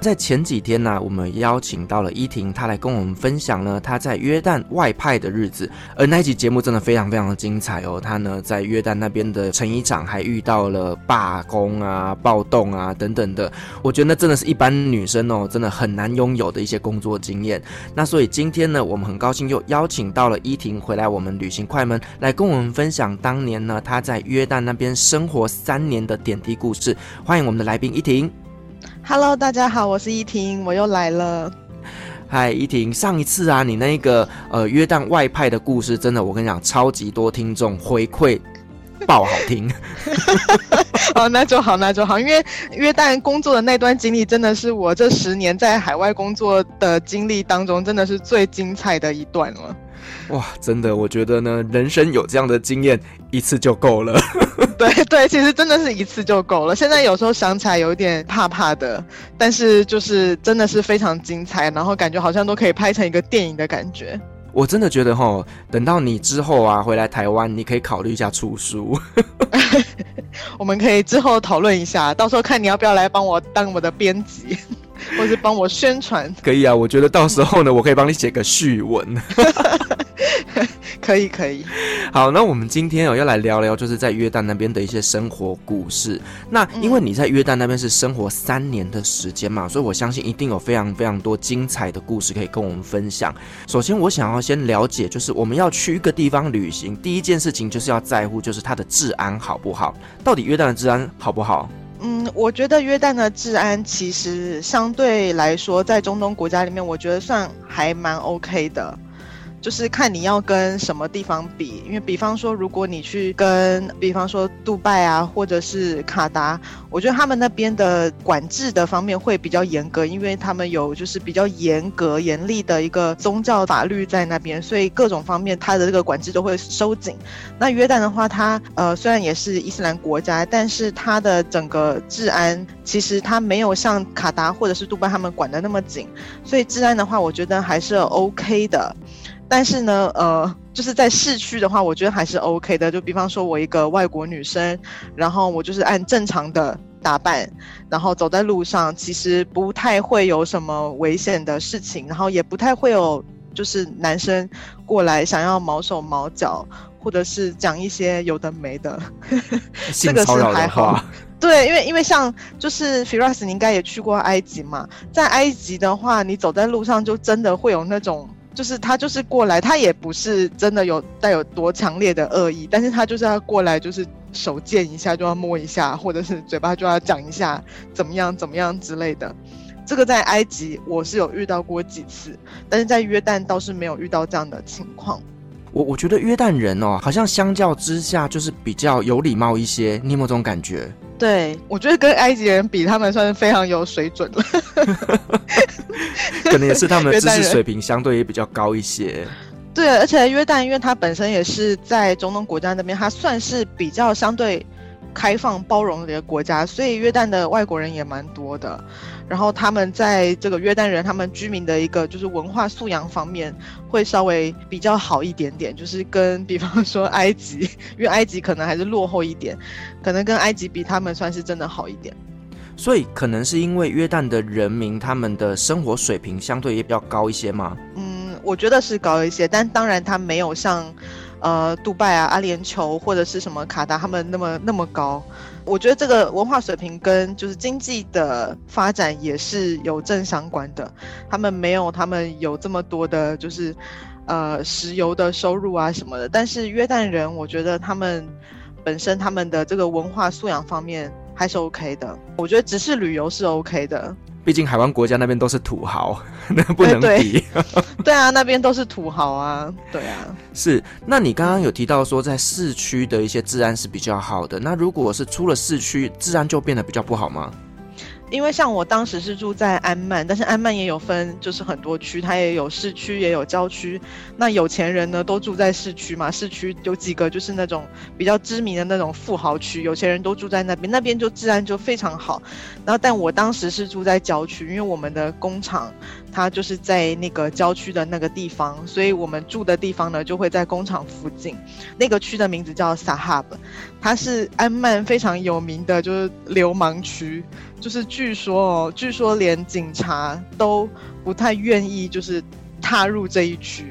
在前几天呢，我们邀请到了依婷，她来跟我们分享呢她在约旦外派的日子。而那一集节目真的非常非常的精彩哦。她呢在约旦那边的成衣厂还遇到了罢工啊、暴动啊等等的。我觉得那真的是一般女生哦，真的很难拥有的一些工作经验。那所以今天呢，我们很高兴又邀请到了依婷回来我们旅行快门，来跟我们分享当年呢她在约旦那边生活三年的点滴故事。欢迎我们的来宾依婷。Hello，大家好，我是依婷，我又来了。嗨，依婷，上一次啊，你那个呃约旦外派的故事，真的，我跟你讲，超级多听众回馈，爆好听。哦，那就好，那就好，因为约旦工作的那段经历，真的是我这十年在海外工作的经历当中，真的是最精彩的一段了。哇，真的，我觉得呢，人生有这样的经验一次就够了。对对，其实真的是一次就够了。现在有时候想起来有点怕怕的，但是就是真的是非常精彩，然后感觉好像都可以拍成一个电影的感觉。我真的觉得哈，等到你之后啊回来台湾，你可以考虑一下出书。我们可以之后讨论一下，到时候看你要不要来帮我当我的编辑。或是帮我宣传，可以啊。我觉得到时候呢，我可以帮你写个序文。可以，可以。好，那我们今天哦要来聊聊，就是在约旦那边的一些生活故事。那因为你在约旦那边是生活三年的时间嘛，所以我相信一定有非常非常多精彩的故事可以跟我们分享。首先，我想要先了解，就是我们要去一个地方旅行，第一件事情就是要在乎，就是它的治安好不好？到底约旦的治安好不好？嗯，我觉得约旦的治安其实相对来说，在中东国家里面，我觉得算还蛮 OK 的。就是看你要跟什么地方比，因为比方说，如果你去跟，比方说杜拜啊，或者是卡达，我觉得他们那边的管制的方面会比较严格，因为他们有就是比较严格、严厉的一个宗教法律在那边，所以各种方面它的这个管制都会收紧。那约旦的话，它呃虽然也是伊斯兰国家，但是它的整个治安其实它没有像卡达或者是杜拜他们管得那么紧，所以治安的话，我觉得还是 OK 的。但是呢，呃，就是在市区的话，我觉得还是 OK 的。就比方说，我一个外国女生，然后我就是按正常的打扮，然后走在路上，其实不太会有什么危险的事情，然后也不太会有就是男生过来想要毛手毛脚，或者是讲一些有的没的。这个是还好。对，因为因为像就是 Firas，你应该也去过埃及嘛，在埃及的话，你走在路上就真的会有那种。就是他就是过来，他也不是真的有带有多强烈的恶意，但是他就是要过来，就是手贱一下就要摸一下，或者是嘴巴就要讲一下怎么样怎么样之类的。这个在埃及我是有遇到过几次，但是在约旦倒是没有遇到这样的情况。我我觉得约旦人哦，好像相较之下就是比较有礼貌一些，你有没有这种感觉？对，我觉得跟埃及人比，他们算是非常有水准了。可能也是他们的知识水平相对也比较高一些。对，而且约旦，因为它本身也是在中东国家那边，它算是比较相对开放包容的一个国家，所以约旦的外国人也蛮多的。然后他们在这个约旦人，他们居民的一个就是文化素养方面会稍微比较好一点点，就是跟比方说埃及，因为埃及可能还是落后一点，可能跟埃及比，他们算是真的好一点。所以可能是因为约旦的人民他们的生活水平相对也比较高一些吗？嗯，我觉得是高一些，但当然他没有像，呃，杜拜啊、阿联酋或者是什么卡达他们那么那么高。我觉得这个文化水平跟就是经济的发展也是有正相关的。他们没有他们有这么多的，就是呃石油的收入啊什么的。但是约旦人，我觉得他们本身他们的这个文化素养方面还是 OK 的。我觉得只是旅游是 OK 的。毕竟海湾国家那边都是土豪，那不能比。对，对啊，那边都是土豪啊，对啊。是，那你刚刚有提到说，在市区的一些治安是比较好的，那如果是出了市区，治安就变得比较不好吗？因为像我当时是住在安曼，但是安曼也有分，就是很多区，它也有市区，也有郊区。那有钱人呢，都住在市区嘛，市区有几个就是那种比较知名的那种富豪区，有钱人都住在那边，那边就治安就非常好。然后，但我当时是住在郊区，因为我们的工厂它就是在那个郊区的那个地方，所以我们住的地方呢就会在工厂附近。那个区的名字叫 Sahab，它是安曼非常有名的，就是流氓区。就是据说哦，据说连警察都不太愿意，就是踏入这一区。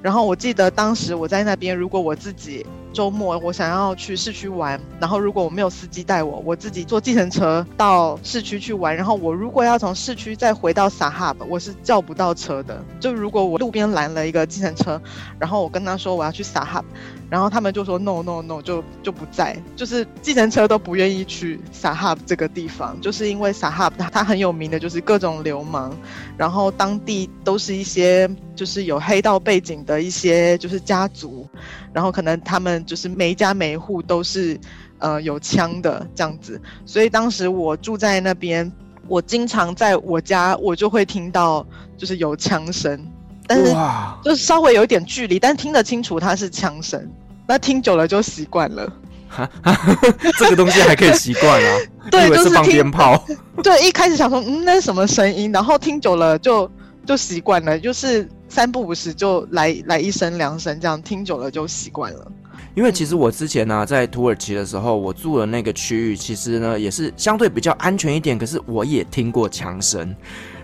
然后我记得当时我在那边，如果我自己周末我想要去市区玩，然后如果我没有司机带我，我自己坐计程车到市区去玩。然后我如果要从市区再回到 Sahab，我是叫不到车的。就如果我路边拦了一个计程车，然后我跟他说我要去 Sahab。然后他们就说 no no no，就就不在，就是计程车都不愿意去 Sahab 这个地方，就是因为 Sahab 它它很有名的就是各种流氓，然后当地都是一些就是有黑道背景的一些就是家族，然后可能他们就是每一家每一户都是呃有枪的这样子，所以当时我住在那边，我经常在我家我就会听到就是有枪声，但是就是稍微有一点距离，但听得清楚它是枪声。那听久了就习惯了，哈，这个东西还可以习惯啊？对，以为是放鞭炮。对，一开始想说，嗯，那是什么声音？然后听久了就就习惯了，就是三不五时就来来一声两声，这样听久了就习惯了。因为其实我之前呢、啊，在土耳其的时候，我住的那个区域，其实呢也是相对比较安全一点，可是我也听过枪声。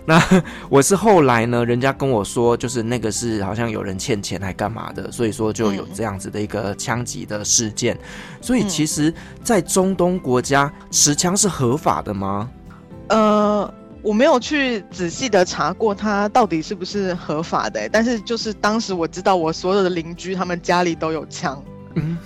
那我是后来呢，人家跟我说，就是那个是好像有人欠钱还干嘛的，所以说就有这样子的一个枪击的事件。所以其实，在中东国家持枪是合法的吗？呃，我没有去仔细的查过它到底是不是合法的，但是就是当时我知道我所有的邻居他们家里都有枪，嗯。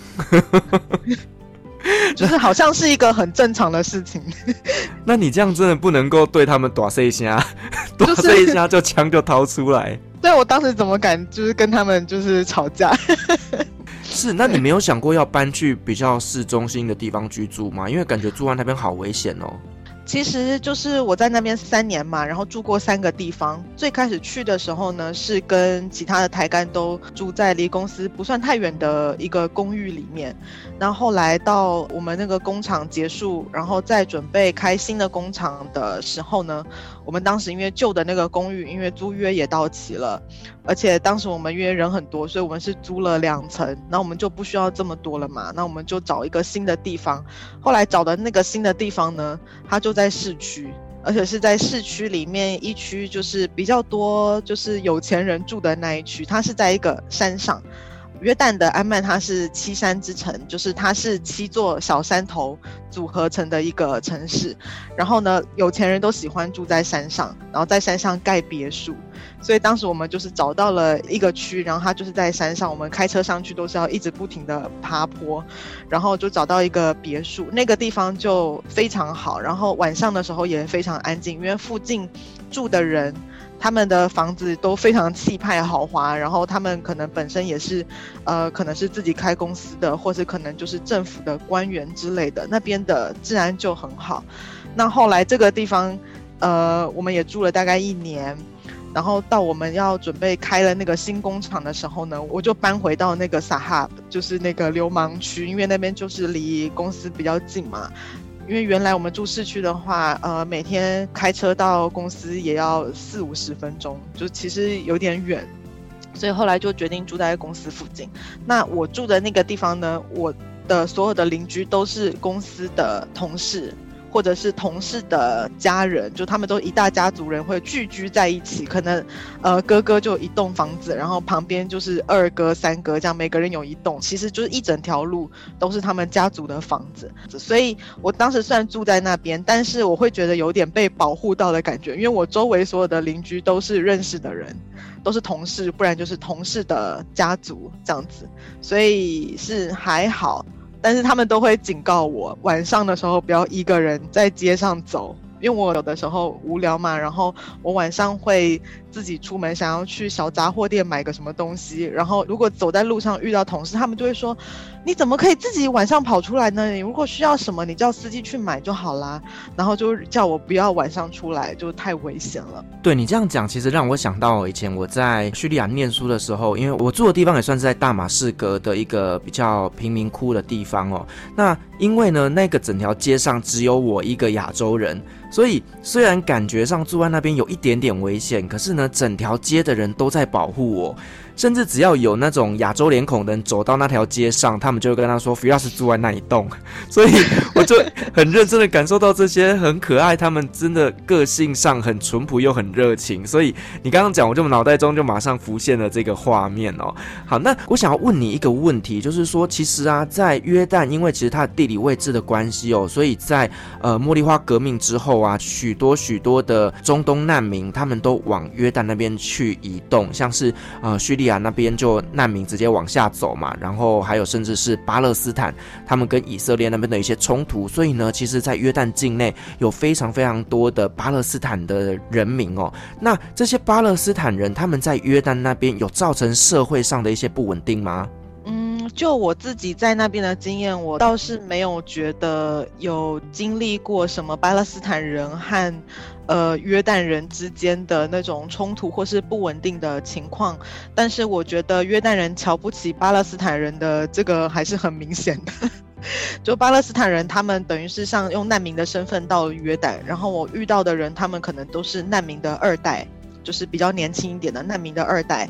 就是好像是一个很正常的事情，那你这样真的不能够对他们大声一下，大声一下就枪就掏出来。对，我当时怎么敢就是跟他们就是吵架？是，那你没有想过要搬去比较市中心的地方居住吗？因为感觉住在那边好危险哦。其实就是我在那边三年嘛，然后住过三个地方。最开始去的时候呢，是跟其他的台干都住在离公司不算太远的一个公寓里面。然后后来到我们那个工厂结束，然后再准备开新的工厂的时候呢，我们当时因为旧的那个公寓，因为租约也到期了，而且当时我们因为人很多，所以我们是租了两层，那我们就不需要这么多了嘛，那我们就找一个新的地方。后来找的那个新的地方呢，它就在市区，而且是在市区里面一区，就是比较多就是有钱人住的那一区，它是在一个山上。约旦的安曼，它是七山之城，就是它是七座小山头组合成的一个城市。然后呢，有钱人都喜欢住在山上，然后在山上盖别墅。所以当时我们就是找到了一个区，然后它就是在山上，我们开车上去都是要一直不停的爬坡，然后就找到一个别墅，那个地方就非常好。然后晚上的时候也非常安静，因为附近住的人。他们的房子都非常气派豪华，然后他们可能本身也是，呃，可能是自己开公司的，或是可能就是政府的官员之类的，那边的治安就很好。那后来这个地方，呃，我们也住了大概一年，然后到我们要准备开了那个新工厂的时候呢，我就搬回到那个 Sahab，就是那个流氓区，因为那边就是离公司比较近嘛。因为原来我们住市区的话，呃，每天开车到公司也要四五十分钟，就其实有点远，所以后来就决定住在公司附近。那我住的那个地方呢，我的所有的邻居都是公司的同事。或者是同事的家人，就他们都一大家族人会聚居在一起，可能，呃，哥哥就一栋房子，然后旁边就是二哥、三哥，这样每个人有一栋，其实就是一整条路都是他们家族的房子。所以我当时虽然住在那边，但是我会觉得有点被保护到的感觉，因为我周围所有的邻居都是认识的人，都是同事，不然就是同事的家族这样子，所以是还好。但是他们都会警告我，晚上的时候不要一个人在街上走，因为我有的时候无聊嘛，然后我晚上会自己出门，想要去小杂货店买个什么东西，然后如果走在路上遇到同事，他们就会说：“你怎么可以自己晚上跑出来呢？你如果需要什么，你叫司机去买就好啦。”然后就叫我不要晚上出来，就太危险了。对，你这样讲，其实让我想到以前我在叙利亚念书的时候，因为我住的地方也算是在大马士革的一个比较贫民窟的地方哦。那因为呢，那个整条街上只有我一个亚洲人。所以虽然感觉上住在那边有一点点危险，可是呢，整条街的人都在保护我。甚至只要有那种亚洲脸孔的人走到那条街上，他们就会跟他说 Firas 住在那一栋。所以我就很认真的感受到这些很可爱，他们真的个性上很淳朴又很热情。所以你刚刚讲，我就脑袋中就马上浮现了这个画面哦。好，那我想要问你一个问题，就是说，其实啊，在约旦，因为其实它的地理位置的关系哦，所以在呃茉莉花革命之后啊，许多许多的中东难民他们都往约旦那边去移动，像是呃叙利亚那边就难民直接往下走嘛，然后还有甚至是巴勒斯坦，他们跟以色列那边的一些冲突，所以呢，其实，在约旦境内有非常非常多的巴勒斯坦的人民哦。那这些巴勒斯坦人，他们在约旦那边有造成社会上的一些不稳定吗？就我自己在那边的经验，我倒是没有觉得有经历过什么巴勒斯坦人和。呃，约旦人之间的那种冲突或是不稳定的情况，但是我觉得约旦人瞧不起巴勒斯坦人的这个还是很明显的。就巴勒斯坦人，他们等于是像用难民的身份到约旦，然后我遇到的人，他们可能都是难民的二代，就是比较年轻一点的难民的二代。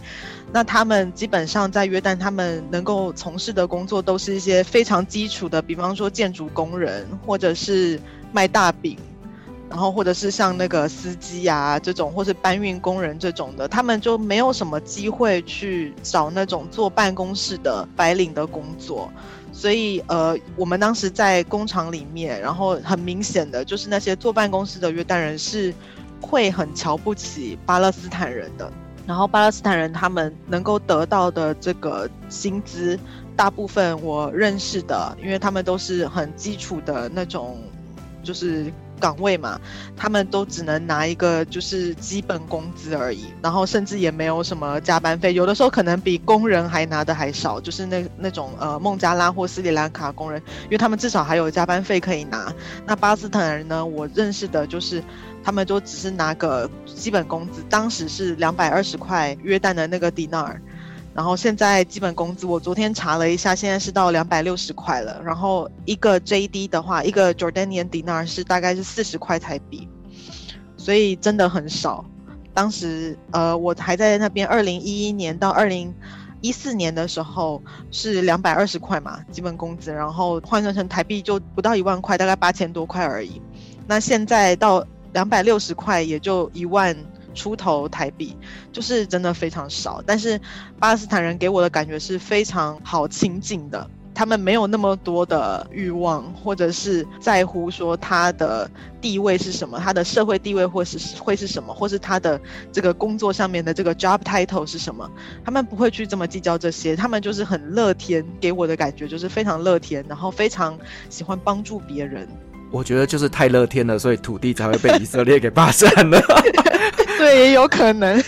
那他们基本上在约旦，他们能够从事的工作都是一些非常基础的，比方说建筑工人，或者是卖大饼。然后或者是像那个司机啊这种，或是搬运工人这种的，他们就没有什么机会去找那种坐办公室的白领的工作。所以呃，我们当时在工厂里面，然后很明显的就是那些坐办公室的约旦人是会很瞧不起巴勒斯坦人的。然后巴勒斯坦人他们能够得到的这个薪资，大部分我认识的，因为他们都是很基础的那种，就是。岗位嘛，他们都只能拿一个就是基本工资而已，然后甚至也没有什么加班费，有的时候可能比工人还拿的还少，就是那那种呃孟加拉或斯里兰卡工人，因为他们至少还有加班费可以拿。那巴勒斯坦人呢，我认识的就是他们都只是拿个基本工资，当时是两百二十块约旦的那个迪纳尔。然后现在基本工资，我昨天查了一下，现在是到两百六十块了。然后一个 JD 的话，一个 Jordanian dinar 是大概是四十块台币，所以真的很少。当时呃，我还在那边，二零一一年到二零一四年的时候是两百二十块嘛，基本工资，然后换算成台币就不到一万块，大概八千多块而已。那现在到两百六十块，也就一万。出头台币就是真的非常少，但是巴勒斯坦人给我的感觉是非常好亲近的，他们没有那么多的欲望，或者是在乎说他的地位是什么，他的社会地位或是会是什么，或是他的这个工作上面的这个 job title 是什么，他们不会去这么计较这些，他们就是很乐天，给我的感觉就是非常乐天，然后非常喜欢帮助别人。我觉得就是太乐天了，所以土地才会被以色列给霸占了。对，也有可能。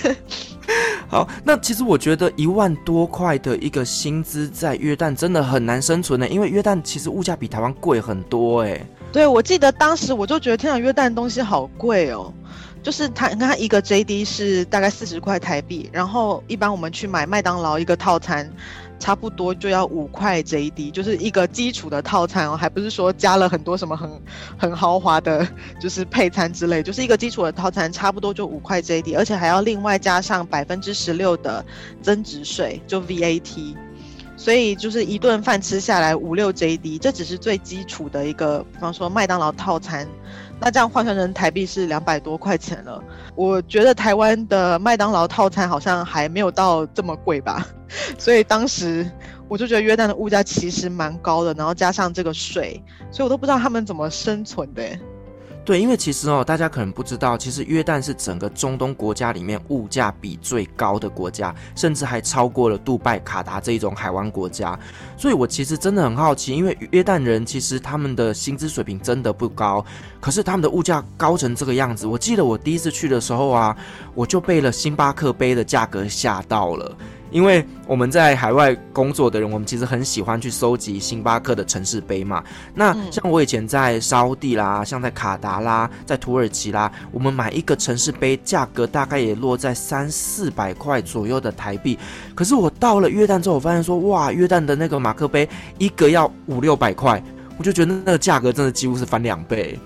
好，那其实我觉得一万多块的一个薪资在约旦真的很难生存呢，因为约旦其实物价比台湾贵很多哎。对，我记得当时我就觉得，天啊，约旦东西好贵哦。就是它，你看它一个 JD 是大概四十块台币，然后一般我们去买麦当劳一个套餐。差不多就要五块 JD，就是一个基础的套餐哦，还不是说加了很多什么很 很豪华的，就是配餐之类，就是一个基础的套餐，差不多就五块 JD，而且还要另外加上百分之十六的增值税，就 VAT，所以就是一顿饭吃下来五六 JD，这只是最基础的一个，比方说麦当劳套餐。那这样换算成台币是两百多块钱了。我觉得台湾的麦当劳套餐好像还没有到这么贵吧，所以当时我就觉得约旦的物价其实蛮高的，然后加上这个税，所以我都不知道他们怎么生存的。对，因为其实哦，大家可能不知道，其实约旦是整个中东国家里面物价比最高的国家，甚至还超过了杜拜、卡达这一种海湾国家。所以我其实真的很好奇，因为约旦人其实他们的薪资水平真的不高，可是他们的物价高成这个样子。我记得我第一次去的时候啊，我就被了星巴克杯的价格吓到了。因为我们在海外工作的人，我们其实很喜欢去收集星巴克的城市杯嘛。那像我以前在沙乌地啦，像在卡达啦，在土耳其啦，我们买一个城市杯，价格大概也落在三四百块左右的台币。可是我到了约旦之后，我发现说，哇，约旦的那个马克杯一个要五六百块，我就觉得那个价格真的几乎是翻两倍。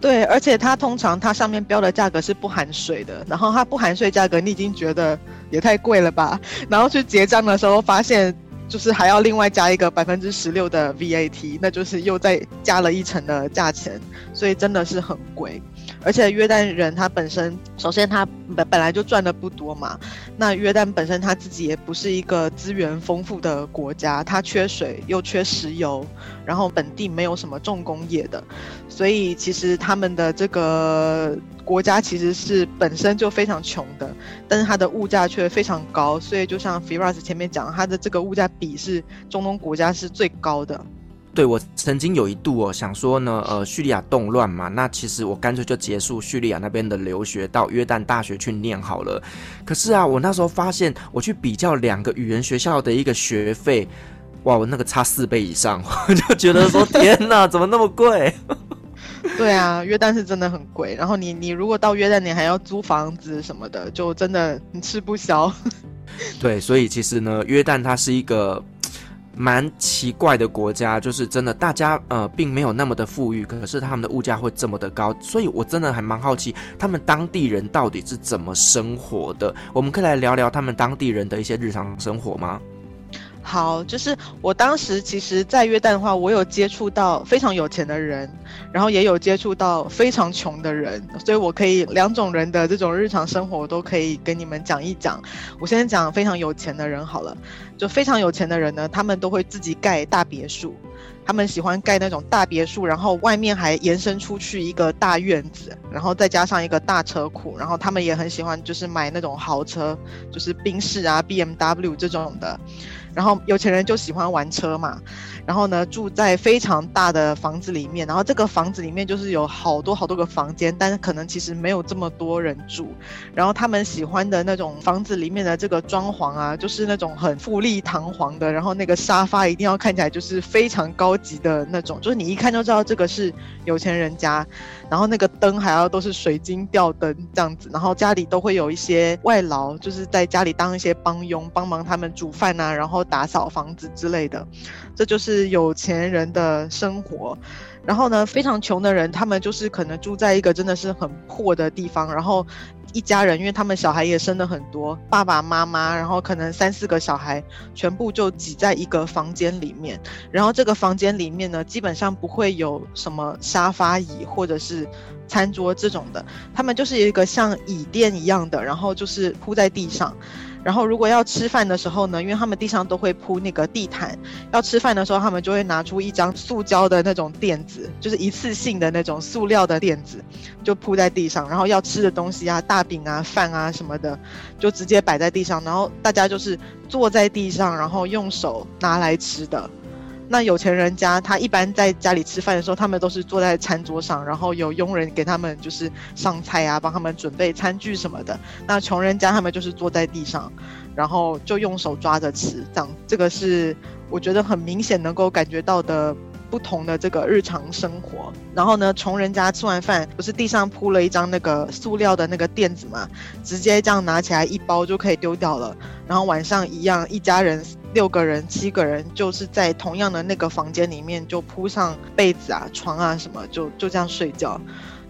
对，而且它通常它上面标的价格是不含税的，然后它不含税价格，你已经觉得也太贵了吧？然后去结账的时候发现，就是还要另外加一个百分之十六的 VAT，那就是又再加了一层的价钱，所以真的是很贵。而且约旦人他本身，首先他本本来就赚的不多嘛，那约旦本身他自己也不是一个资源丰富的国家，它缺水又缺石油，然后本地没有什么重工业的，所以其实他们的这个国家其实是本身就非常穷的，但是它的物价却非常高，所以就像 Firas 前面讲，它的这个物价比是中东国家是最高的。对，我曾经有一度哦，想说呢，呃，叙利亚动乱嘛，那其实我干脆就结束叙利亚那边的留学，到约旦大学去念好了。可是啊，我那时候发现，我去比较两个语言学校的一个学费，哇，我那个差四倍以上，我就觉得说，天哪，怎么那么贵？对啊，约旦是真的很贵。然后你你如果到约旦，你还要租房子什么的，就真的你吃不消。对，所以其实呢，约旦它是一个。蛮奇怪的国家，就是真的，大家呃并没有那么的富裕，可是他们的物价会这么的高，所以我真的还蛮好奇，他们当地人到底是怎么生活的？我们可以来聊聊他们当地人的一些日常生活吗？好，就是我当时其实，在约旦的话，我有接触到非常有钱的人，然后也有接触到非常穷的人，所以我可以两种人的这种日常生活我都可以跟你们讲一讲。我先讲非常有钱的人好了，就非常有钱的人呢，他们都会自己盖大别墅，他们喜欢盖那种大别墅，然后外面还延伸出去一个大院子，然后再加上一个大车库，然后他们也很喜欢就是买那种豪车，就是宾士啊、BMW 这种的。然后有钱人就喜欢玩车嘛，然后呢，住在非常大的房子里面，然后这个房子里面就是有好多好多个房间，但是可能其实没有这么多人住。然后他们喜欢的那种房子里面的这个装潢啊，就是那种很富丽堂皇的，然后那个沙发一定要看起来就是非常高级的那种，就是你一看就知道这个是有钱人家。然后那个灯还要都是水晶吊灯这样子，然后家里都会有一些外劳，就是在家里当一些帮佣，帮忙他们煮饭啊，然后打扫房子之类的，这就是有钱人的生活。然后呢，非常穷的人，他们就是可能住在一个真的是很破的地方，然后。一家人，因为他们小孩也生了很多，爸爸妈妈，然后可能三四个小孩，全部就挤在一个房间里面。然后这个房间里面呢，基本上不会有什么沙发椅或者是餐桌这种的，他们就是一个像椅垫一样的，然后就是铺在地上。然后，如果要吃饭的时候呢，因为他们地上都会铺那个地毯，要吃饭的时候，他们就会拿出一张塑胶的那种垫子，就是一次性的那种塑料的垫子，就铺在地上。然后要吃的东西啊，大饼啊、饭啊什么的，就直接摆在地上。然后大家就是坐在地上，然后用手拿来吃的。那有钱人家，他一般在家里吃饭的时候，他们都是坐在餐桌上，然后有佣人给他们就是上菜啊，帮他们准备餐具什么的。那穷人家他们就是坐在地上，然后就用手抓着吃，这样这个是我觉得很明显能够感觉到的。不同的这个日常生活，然后呢，穷人家吃完饭不是地上铺了一张那个塑料的那个垫子嘛，直接这样拿起来一包就可以丢掉了。然后晚上一样，一家人六个人、七个人，就是在同样的那个房间里面就铺上被子啊、床啊什么，就就这样睡觉，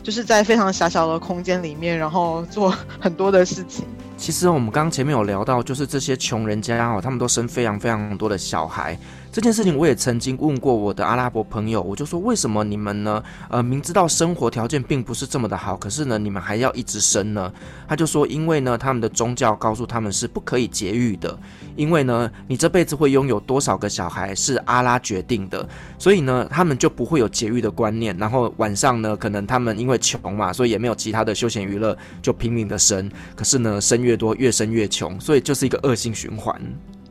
就是在非常狭小的空间里面，然后做 很多的事情。其实我们刚刚前面有聊到，就是这些穷人家哦，他们都生非常非常多的小孩。这件事情我也曾经问过我的阿拉伯朋友，我就说，为什么你们呢？呃，明知道生活条件并不是这么的好，可是呢，你们还要一直生呢？他就说，因为呢，他们的宗教告诉他们是不可以节育的，因为呢，你这辈子会拥有多少个小孩是阿拉决定的，所以呢，他们就不会有节育的观念。然后晚上呢，可能他们因为穷嘛，所以也没有其他的休闲娱乐，就拼命的生。可是呢，生越多越生越穷，所以就是一个恶性循环。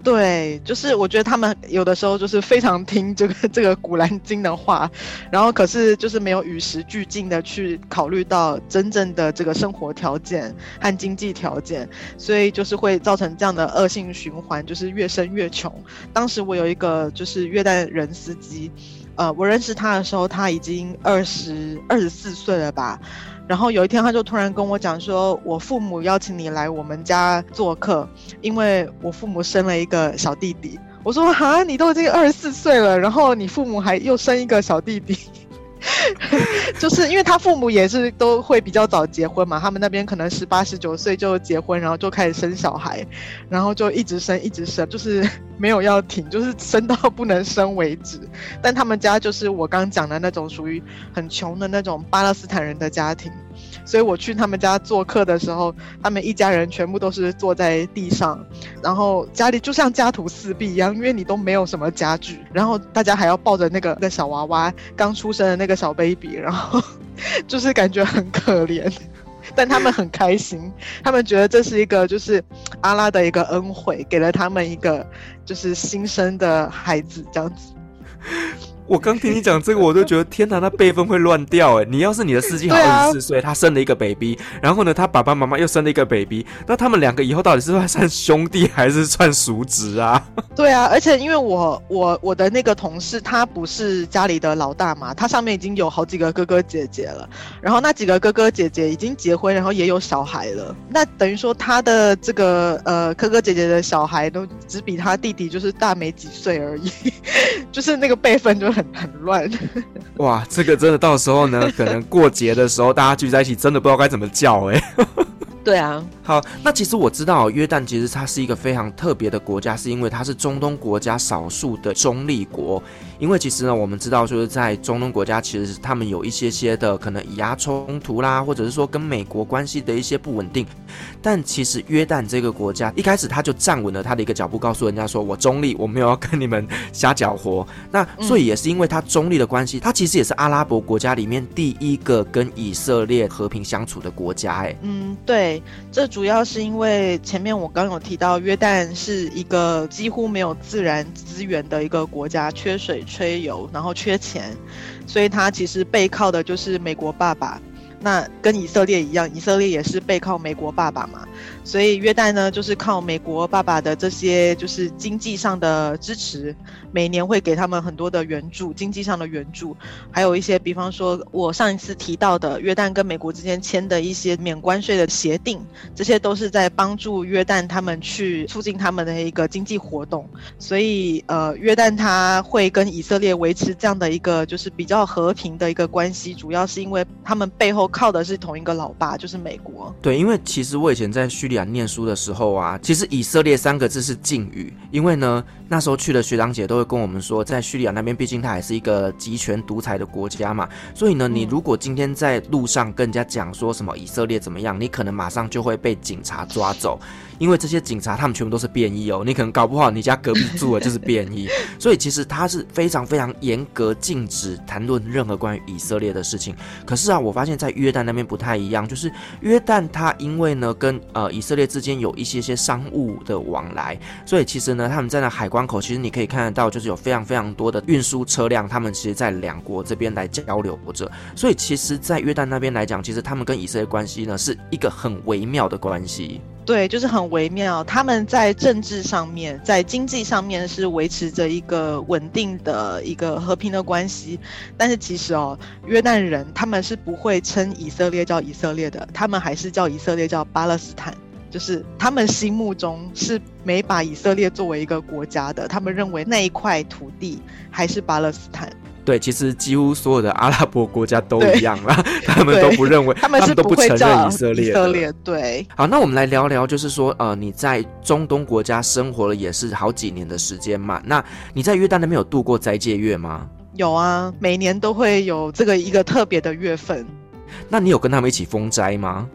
对，就是我觉得他们有的时候就是非常听这个 这个古兰经的话，然后可是就是没有与时俱进的去考虑到真正的这个生活条件和经济条件，所以就是会造成这样的恶性循环，就是越生越穷。当时我有一个就是约旦人司机，呃，我认识他的时候他已经二十二十四岁了吧。然后有一天，他就突然跟我讲说：“我父母邀请你来我们家做客，因为我父母生了一个小弟弟。”我说：“哈，你都已经二十四岁了，然后你父母还又生一个小弟弟。” 就是因为他父母也是都会比较早结婚嘛，他们那边可能十八十九岁就结婚，然后就开始生小孩，然后就一直生一直生，就是没有要停，就是生到不能生为止。但他们家就是我刚讲的那种属于很穷的那种巴勒斯坦人的家庭。所以我去他们家做客的时候，他们一家人全部都是坐在地上，然后家里就像家徒四壁一样，因为你都没有什么家具，然后大家还要抱着那个那小娃娃，刚出生的那个小 baby，然后 就是感觉很可怜，但他们很开心，他们觉得这是一个就是阿拉的一个恩惠，给了他们一个就是新生的孩子这样子。我刚听你讲这个，我都觉得天哪，那辈分会乱掉哎！你要是你的司机好二十四岁，他生了一个 baby，然后呢，他爸爸妈妈又生了一个 baby，那他们两个以后到底是会算兄弟还是算叔侄啊？对啊，而且因为我我我的那个同事，他不是家里的老大嘛，他上面已经有好几个哥哥姐姐了，然后那几个哥哥姐姐已经结婚，然后也有小孩了，那等于说他的这个呃哥哥姐姐的小孩都只比他弟弟就是大没几岁而已，就是那个辈分就。很 很乱，哇！这个真的到时候呢，可能过节的时候大家聚在一起，真的不知道该怎么叫哎。对啊，好，那其实我知道约旦其实它是一个非常特别的国家，是因为它是中东国家少数的中立国。因为其实呢，我们知道就是在中东国家，其实他们有一些些的可能以牙冲突啦，或者是说跟美国关系的一些不稳定。但其实约旦这个国家一开始他就站稳了他的一个脚步，告诉人家说我中立，我没有要跟你们瞎搅和。那所以也是因为他中立的关系，他其实也是阿拉伯国家里面第一个跟以色列和平相处的国家。哎，嗯，对，这主要是因为前面我刚有提到，约旦是一个几乎没有自然资源的一个国家，缺水、吹油，然后缺钱，所以他其实背靠的就是美国爸爸。那跟以色列一样，以色列也是背靠美国爸爸嘛。所以约旦呢，就是靠美国爸爸的这些就是经济上的支持，每年会给他们很多的援助，经济上的援助，还有一些，比方说我上一次提到的约旦跟美国之间签的一些免关税的协定，这些都是在帮助约旦他们去促进他们的一个经济活动。所以呃，约旦他会跟以色列维持这样的一个就是比较和平的一个关系，主要是因为他们背后靠的是同一个老爸，就是美国。对，因为其实我以前在叙利亚念书的时候啊，其实以色列三个字是禁语，因为呢，那时候去的学长姐都会跟我们说，在叙利亚那边，毕竟它还是一个集权独裁的国家嘛，所以呢，你如果今天在路上跟人家讲说什么以色列怎么样，你可能马上就会被警察抓走。因为这些警察他们全部都是便衣哦，你可能搞不好你家隔壁住的就是便衣，所以其实他是非常非常严格禁止谈论任何关于以色列的事情。可是啊，我发现在约旦那边不太一样，就是约旦它因为呢跟呃以色列之间有一些些商务的往来，所以其实呢他们在那海关口，其实你可以看得到，就是有非常非常多的运输车辆，他们其实在两国这边来交流着。所以其实，在约旦那边来讲，其实他们跟以色列关系呢是一个很微妙的关系。对，就是很微妙。他们在政治上面，在经济上面是维持着一个稳定的一个和平的关系，但是其实哦，约旦人他们是不会称以色列叫以色列的，他们还是叫以色列叫巴勒斯坦，就是他们心目中是没把以色列作为一个国家的，他们认为那一块土地还是巴勒斯坦。对，其实几乎所有的阿拉伯国家都一样啦，他们都不认为，他们是都不承认以色列。以色列对。好，那我们来聊聊，就是说，呃，你在中东国家生活了也是好几年的时间嘛？那你在约旦那边有度过斋戒月吗？有啊，每年都会有这个一个特别的月份。那你有跟他们一起封斋吗？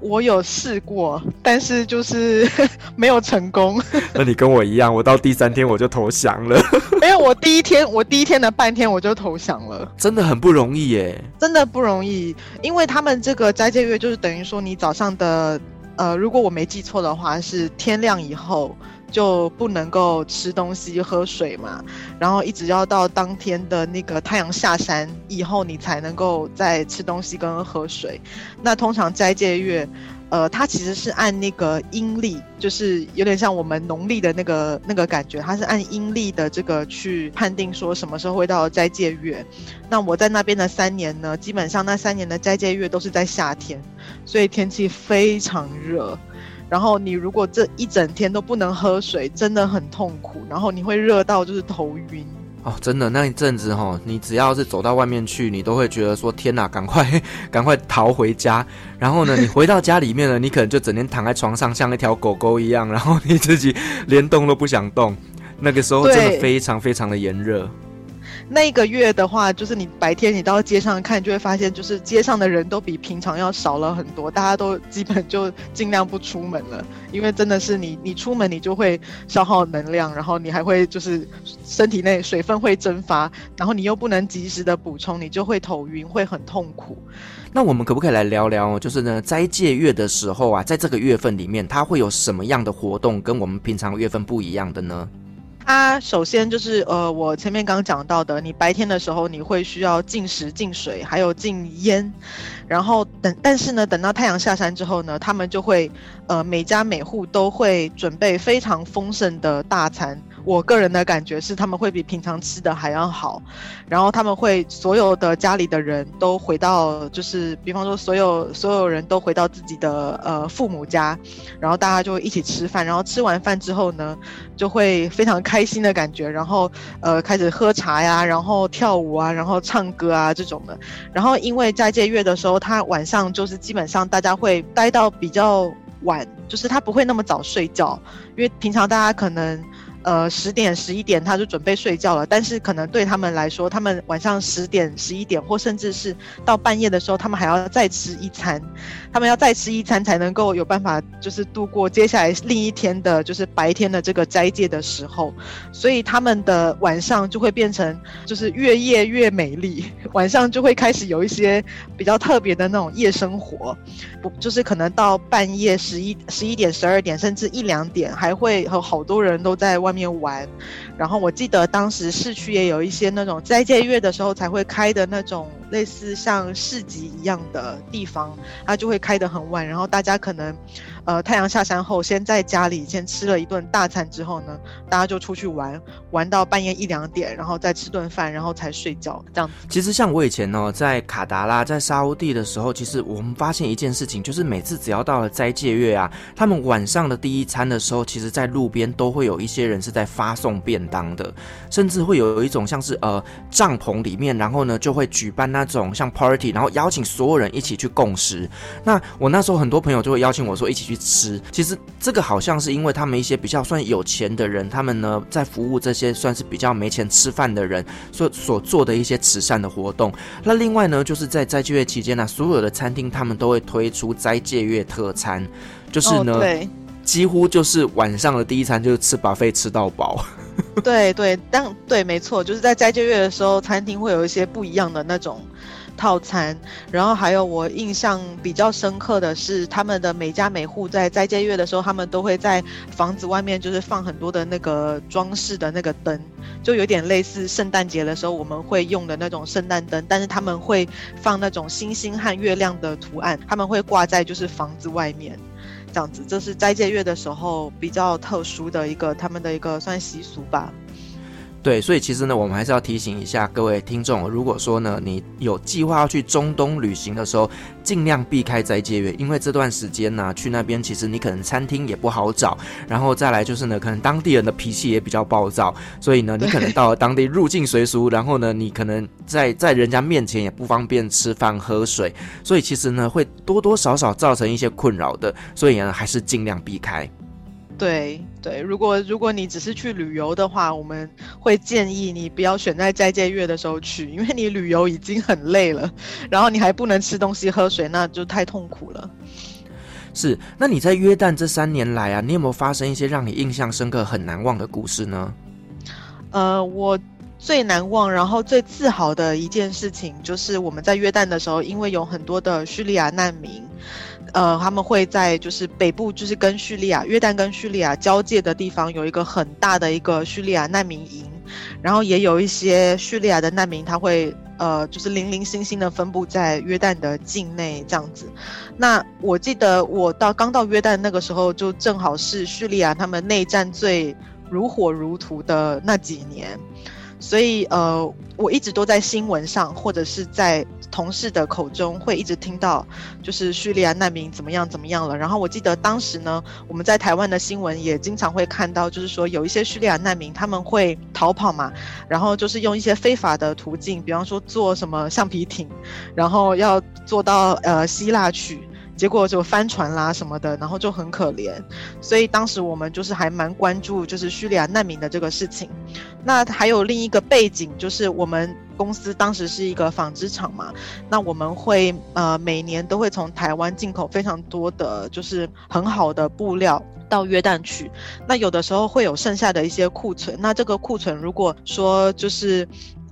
我有试过，但是就是 没有成功。那你跟我一样，我到第三天我就投降了。没有，我第一天，我第一天的半天我就投降了。真的很不容易耶，真的不容易，因为他们这个斋戒月就是等于说，你早上的，呃，如果我没记错的话，是天亮以后。就不能够吃东西、喝水嘛，然后一直要到当天的那个太阳下山以后，你才能够再吃东西跟喝水。那通常斋戒月，呃，它其实是按那个阴历，就是有点像我们农历的那个那个感觉，它是按阴历的这个去判定说什么时候会到斋戒月。那我在那边的三年呢，基本上那三年的斋戒月都是在夏天，所以天气非常热。然后你如果这一整天都不能喝水，真的很痛苦。然后你会热到就是头晕哦，真的那一阵子哈、哦，你只要是走到外面去，你都会觉得说天哪，赶快 赶快逃回家。然后呢，你回到家里面呢，你可能就整天躺在床上，像一条狗狗一样，然后你自己连动都不想动。那个时候真的非常非常的炎热。那个月的话，就是你白天你到街上看，就会发现，就是街上的人都比平常要少了很多，大家都基本就尽量不出门了，因为真的是你你出门你就会消耗能量，然后你还会就是身体内水分会蒸发，然后你又不能及时的补充，你就会头晕，会很痛苦。那我们可不可以来聊聊，就是呢，斋戒月的时候啊，在这个月份里面，它会有什么样的活动跟我们平常月份不一样的呢？它首先就是呃，我前面刚讲到的，你白天的时候你会需要进食、进水，还有禁烟，然后等，但是呢，等到太阳下山之后呢，他们就会呃，每家每户都会准备非常丰盛的大餐。我个人的感觉是，他们会比平常吃的还要好，然后他们会所有的家里的人都回到，就是比方说所有所有人都回到自己的呃父母家，然后大家就一起吃饭，然后吃完饭之后呢，就会非常开心的感觉，然后呃开始喝茶呀，然后跳舞啊，然后唱歌啊这种的，然后因为斋戒月的时候，他晚上就是基本上大家会待到比较晚，就是他不会那么早睡觉，因为平常大家可能。呃，十点、十一点他就准备睡觉了，但是可能对他们来说，他们晚上十点、十一点，或甚至是到半夜的时候，他们还要再吃一餐，他们要再吃一餐才能够有办法，就是度过接下来另一天的，就是白天的这个斋戒的时候，所以他们的晚上就会变成就是越夜越美丽，晚上就会开始有一些比较特别的那种夜生活，不就是可能到半夜十一、十一点、十二点，甚至一两点，还会和好多人都在外。外面玩，然后我记得当时市区也有一些那种斋戒月的时候才会开的那种类似像市集一样的地方，它就会开得很晚，然后大家可能。呃，太阳下山后，先在家里先吃了一顿大餐之后呢，大家就出去玩，玩到半夜一两点，然后再吃顿饭，然后才睡觉。这样。其实像我以前呢，在卡达拉，在沙乌地的时候，其实我们发现一件事情，就是每次只要到了斋戒月啊，他们晚上的第一餐的时候，其实在路边都会有一些人是在发送便当的，甚至会有一种像是呃帐篷里面，然后呢就会举办那种像 party，然后邀请所有人一起去共食。那我那时候很多朋友就会邀请我说一起去吃，其实这个好像是因为他们一些比较算有钱的人，他们呢在服务这些算是比较没钱吃饭的人所所做的一些慈善的活动。那另外呢，就是在斋戒月期间呢，所有的餐厅他们都会推出斋戒月特餐，就是呢，对，几乎就是晚上的第一餐就是吃 buffet 吃到饱。对对，但对，没错，就是在斋戒月的时候，餐厅会有一些不一样的那种。套餐，然后还有我印象比较深刻的是，他们的每家每户在斋戒月的时候，他们都会在房子外面就是放很多的那个装饰的那个灯，就有点类似圣诞节的时候我们会用的那种圣诞灯，但是他们会放那种星星和月亮的图案，他们会挂在就是房子外面，这样子，这是斋戒月的时候比较特殊的一个他们的一个算习俗吧。对，所以其实呢，我们还是要提醒一下各位听众，如果说呢，你有计划要去中东旅行的时候，尽量避开斋戒月，因为这段时间呢，去那边其实你可能餐厅也不好找，然后再来就是呢，可能当地人的脾气也比较暴躁，所以呢，你可能到了当地入境随俗，然后呢，你可能在在人家面前也不方便吃饭喝水，所以其实呢，会多多少少造成一些困扰的，所以呢，还是尽量避开。对对，如果如果你只是去旅游的话，我们会建议你不要选在斋戒月的时候去，因为你旅游已经很累了，然后你还不能吃东西喝水，那就太痛苦了。是，那你在约旦这三年来啊，你有没有发生一些让你印象深刻、很难忘的故事呢？呃，我最难忘，然后最自豪的一件事情，就是我们在约旦的时候，因为有很多的叙利亚难民。呃，他们会在就是北部，就是跟叙利亚、约旦跟叙利亚交界的地方，有一个很大的一个叙利亚难民营，然后也有一些叙利亚的难民，他会呃，就是零零星星的分布在约旦的境内这样子。那我记得我到刚到约旦那个时候，就正好是叙利亚他们内战最如火如荼的那几年。所以，呃，我一直都在新闻上，或者是在同事的口中，会一直听到，就是叙利亚难民怎么样怎么样了。然后我记得当时呢，我们在台湾的新闻也经常会看到，就是说有一些叙利亚难民他们会逃跑嘛，然后就是用一些非法的途径，比方说坐什么橡皮艇，然后要坐到呃希腊去。结果就翻船啦什么的，然后就很可怜，所以当时我们就是还蛮关注就是叙利亚难民的这个事情。那还有另一个背景，就是我们公司当时是一个纺织厂嘛，那我们会呃每年都会从台湾进口非常多的就是很好的布料到约旦去，那有的时候会有剩下的一些库存，那这个库存如果说就是。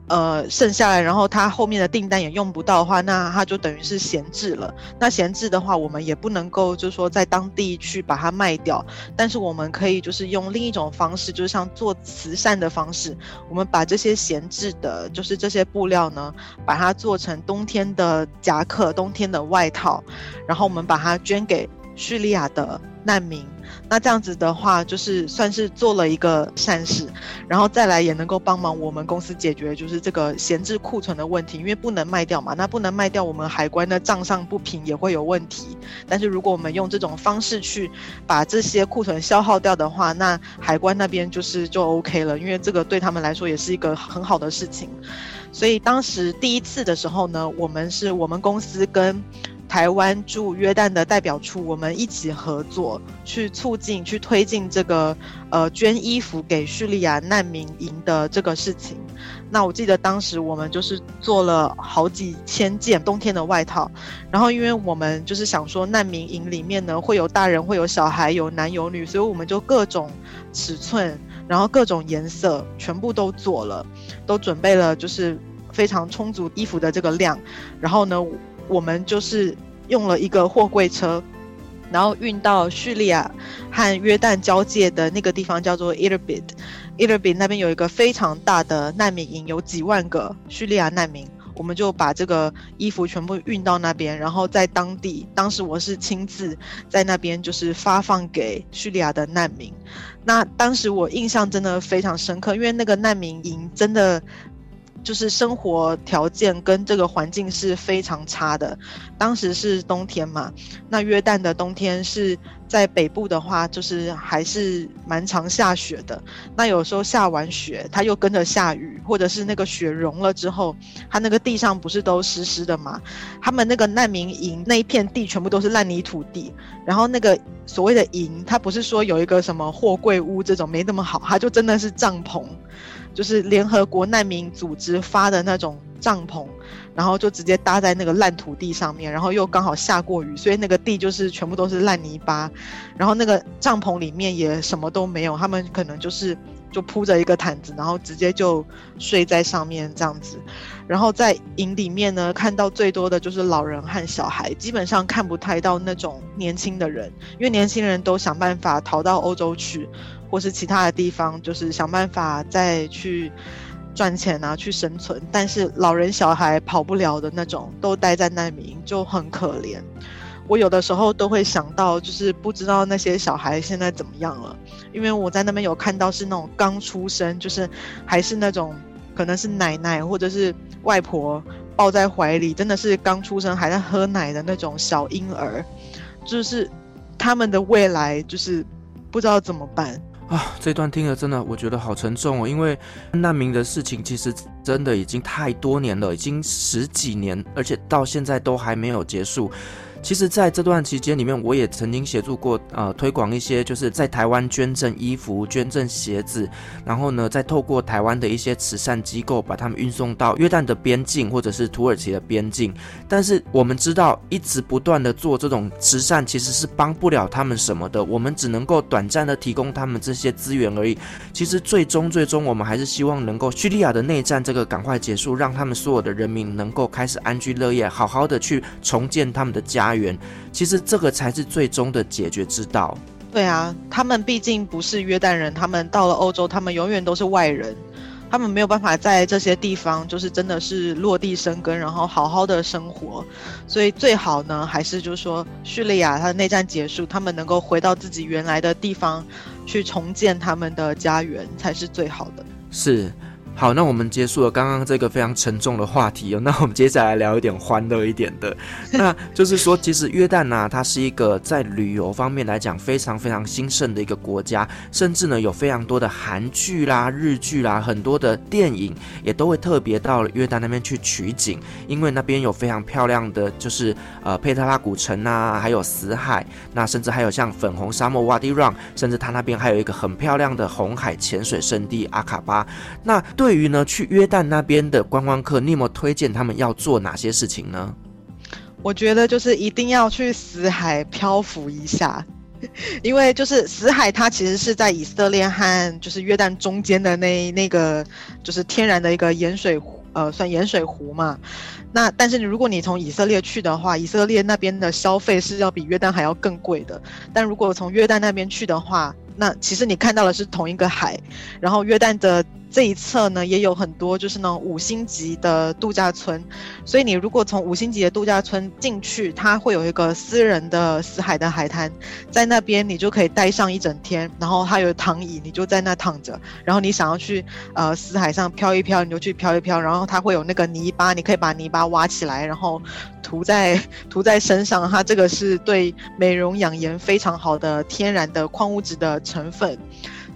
呃，剩下来，然后他后面的订单也用不到的话，那他就等于是闲置了。那闲置的话，我们也不能够就是说在当地去把它卖掉，但是我们可以就是用另一种方式，就是像做慈善的方式，我们把这些闲置的，就是这些布料呢，把它做成冬天的夹克、冬天的外套，然后我们把它捐给叙利亚的难民。那这样子的话，就是算是做了一个善事，然后再来也能够帮忙我们公司解决就是这个闲置库存的问题，因为不能卖掉嘛，那不能卖掉，我们海关的账上不平也会有问题。但是如果我们用这种方式去把这些库存消耗掉的话，那海关那边就是就 OK 了，因为这个对他们来说也是一个很好的事情。所以当时第一次的时候呢，我们是我们公司跟。台湾驻约旦的代表处，我们一起合作，去促进、去推进这个呃捐衣服给叙利亚难民营的这个事情。那我记得当时我们就是做了好几千件冬天的外套，然后因为我们就是想说难民营里面呢会有大人、会有小孩、有男有女，所以我们就各种尺寸，然后各种颜色全部都做了，都准备了，就是非常充足衣服的这个量，然后呢。我们就是用了一个货柜车，然后运到叙利亚和约旦交界的那个地方，叫做 Irbid。Irbid 那边有一个非常大的难民营，有几万个叙利亚难民。我们就把这个衣服全部运到那边，然后在当地，当时我是亲自在那边就是发放给叙利亚的难民。那当时我印象真的非常深刻，因为那个难民营真的。就是生活条件跟这个环境是非常差的。当时是冬天嘛，那约旦的冬天是在北部的话，就是还是蛮常下雪的。那有时候下完雪，它又跟着下雨，或者是那个雪融了之后，它那个地上不是都湿湿的嘛？他们那个难民营那一片地全部都是烂泥土地，然后那个所谓的营，它不是说有一个什么货柜屋这种没那么好，它就真的是帐篷。就是联合国难民组织发的那种帐篷，然后就直接搭在那个烂土地上面，然后又刚好下过雨，所以那个地就是全部都是烂泥巴，然后那个帐篷里面也什么都没有，他们可能就是就铺着一个毯子，然后直接就睡在上面这样子，然后在营里面呢，看到最多的就是老人和小孩，基本上看不太到那种年轻的人，因为年轻人都想办法逃到欧洲去。或是其他的地方，就是想办法再去赚钱啊，去生存。但是老人小孩跑不了的那种，都待在难民营，就很可怜。我有的时候都会想到，就是不知道那些小孩现在怎么样了，因为我在那边有看到是那种刚出生，就是还是那种可能是奶奶或者是外婆抱在怀里，真的是刚出生还在喝奶的那种小婴儿，就是他们的未来就是不知道怎么办啊。这段听了真的我觉得好沉重哦，因为难民的事情其实真的已经太多年了，已经十几年，而且到现在都还没有结束。其实，在这段期间里面，我也曾经协助过，呃，推广一些就是在台湾捐赠衣服、捐赠鞋子，然后呢，再透过台湾的一些慈善机构，把他们运送到约旦的边境或者是土耳其的边境。但是我们知道，一直不断的做这种慈善，其实是帮不了他们什么的。我们只能够短暂的提供他们这些资源而已。其实最终最终，我们还是希望能够叙利亚的内战这个赶快结束，让他们所有的人民能够开始安居乐业，好好的去重建他们的家。其实这个才是最终的解决之道。对啊，他们毕竟不是约旦人，他们到了欧洲，他们永远都是外人，他们没有办法在这些地方就是真的是落地生根，然后好好的生活。所以最好呢，还是就是说叙利亚它的内战结束，他们能够回到自己原来的地方去重建他们的家园，才是最好的。是。好，那我们结束了刚刚这个非常沉重的话题哦。那我们接下来聊一点欢乐一点的，那就是说，其实约旦呢，它是一个在旅游方面来讲非常非常兴盛的一个国家，甚至呢有非常多的韩剧啦、日剧啦，很多的电影也都会特别到了约旦那边去取景，因为那边有非常漂亮的就是呃佩特拉古城啊，还有死海，那甚至还有像粉红沙漠瓦迪让，甚至它那边还有一个很漂亮的红海潜水圣地阿卡巴。那对。对于呢，去约旦那边的观光客，你有没有推荐他们要做哪些事情呢？我觉得就是一定要去死海漂浮一下，因为就是死海它其实是在以色列和就是约旦中间的那那个就是天然的一个盐水湖，呃，算盐水湖嘛。那但是如果你从以色列去的话，以色列那边的消费是要比约旦还要更贵的。但如果从约旦那边去的话，那其实你看到的是同一个海，然后约旦的。这一侧呢，也有很多就是那种五星级的度假村，所以你如果从五星级的度假村进去，它会有一个私人的死海的海滩，在那边你就可以待上一整天，然后它有躺椅，你就在那躺着，然后你想要去呃死海上漂一漂，你就去漂一漂，然后它会有那个泥巴，你可以把泥巴挖起来，然后涂在 涂在身上，它这个是对美容养颜非常好的天然的矿物质的成分。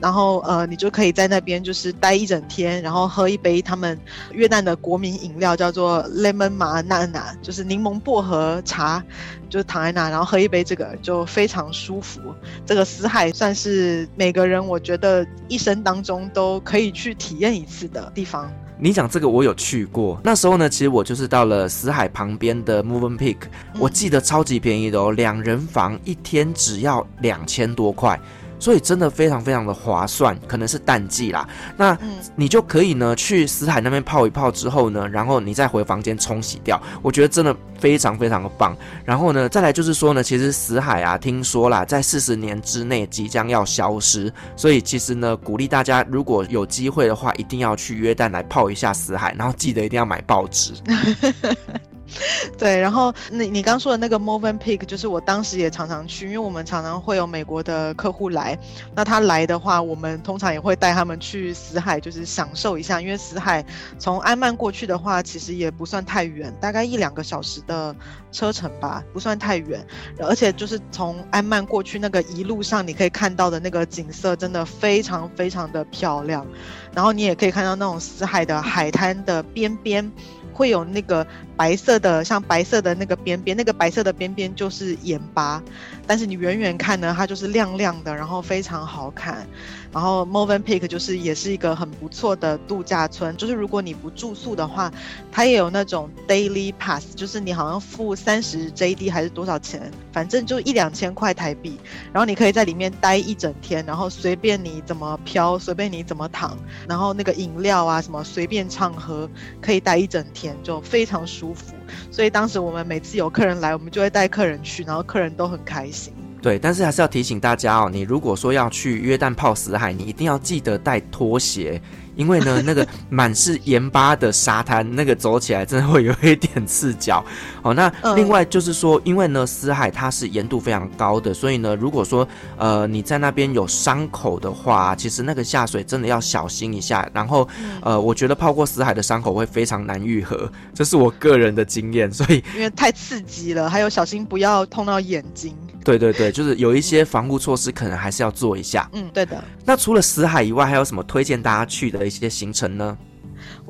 然后呃，你就可以在那边就是待一整天，然后喝一杯他们越南的国民饮料，叫做 Lemon Ma'ana，就是柠檬薄荷茶，就躺在那，然后喝一杯这个就非常舒服。这个死海算是每个人我觉得一生当中都可以去体验一次的地方。你讲这个我有去过，那时候呢，其实我就是到了死海旁边的 Movenpick，我记得超级便宜的哦，两人房一天只要两千多块。所以真的非常非常的划算，可能是淡季啦。那你就可以呢去死海那边泡一泡之后呢，然后你再回房间冲洗掉。我觉得真的非常非常的棒。然后呢，再来就是说呢，其实死海啊，听说啦，在四十年之内即将要消失。所以其实呢，鼓励大家如果有机会的话，一定要去约旦来泡一下死海，然后记得一定要买报纸。对，然后你你刚说的那个 Movenpick，就是我当时也常常去，因为我们常常会有美国的客户来，那他来的话，我们通常也会带他们去死海，就是享受一下，因为死海从安曼过去的话，其实也不算太远，大概一两个小时的车程吧，不算太远，而且就是从安曼过去那个一路上，你可以看到的那个景色，真的非常非常的漂亮，然后你也可以看到那种死海的海滩的边边。会有那个白色的，像白色的那个边边，那个白色的边边就是眼巴，但是你远远看呢，它就是亮亮的，然后非常好看。然后 Movenpick 就是也是一个很不错的度假村，就是如果你不住宿的话，它也有那种 Daily Pass，就是你好像付三十 JD 还是多少钱，反正就一两千块台币，然后你可以在里面待一整天，然后随便你怎么漂，随便你怎么躺，然后那个饮料啊什么随便畅喝，可以待一整天，就非常舒服。所以当时我们每次有客人来，我们就会带客人去，然后客人都很开心。对，但是还是要提醒大家哦，你如果说要去约旦泡死海，你一定要记得带拖鞋，因为呢，那个 满是盐巴的沙滩，那个走起来真的会有一点刺脚。哦，那另外就是说，因为呢，死海它是盐度非常高的，所以呢，如果说呃你在那边有伤口的话，其实那个下水真的要小心一下。然后呃，我觉得泡过死海的伤口会非常难愈合，这是我个人的经验。所以因为太刺激了，还有小心不要碰到眼睛。对对对，就是有一些防护措施，可能还是要做一下。嗯，对的。那除了死海以外，还有什么推荐大家去的一些行程呢？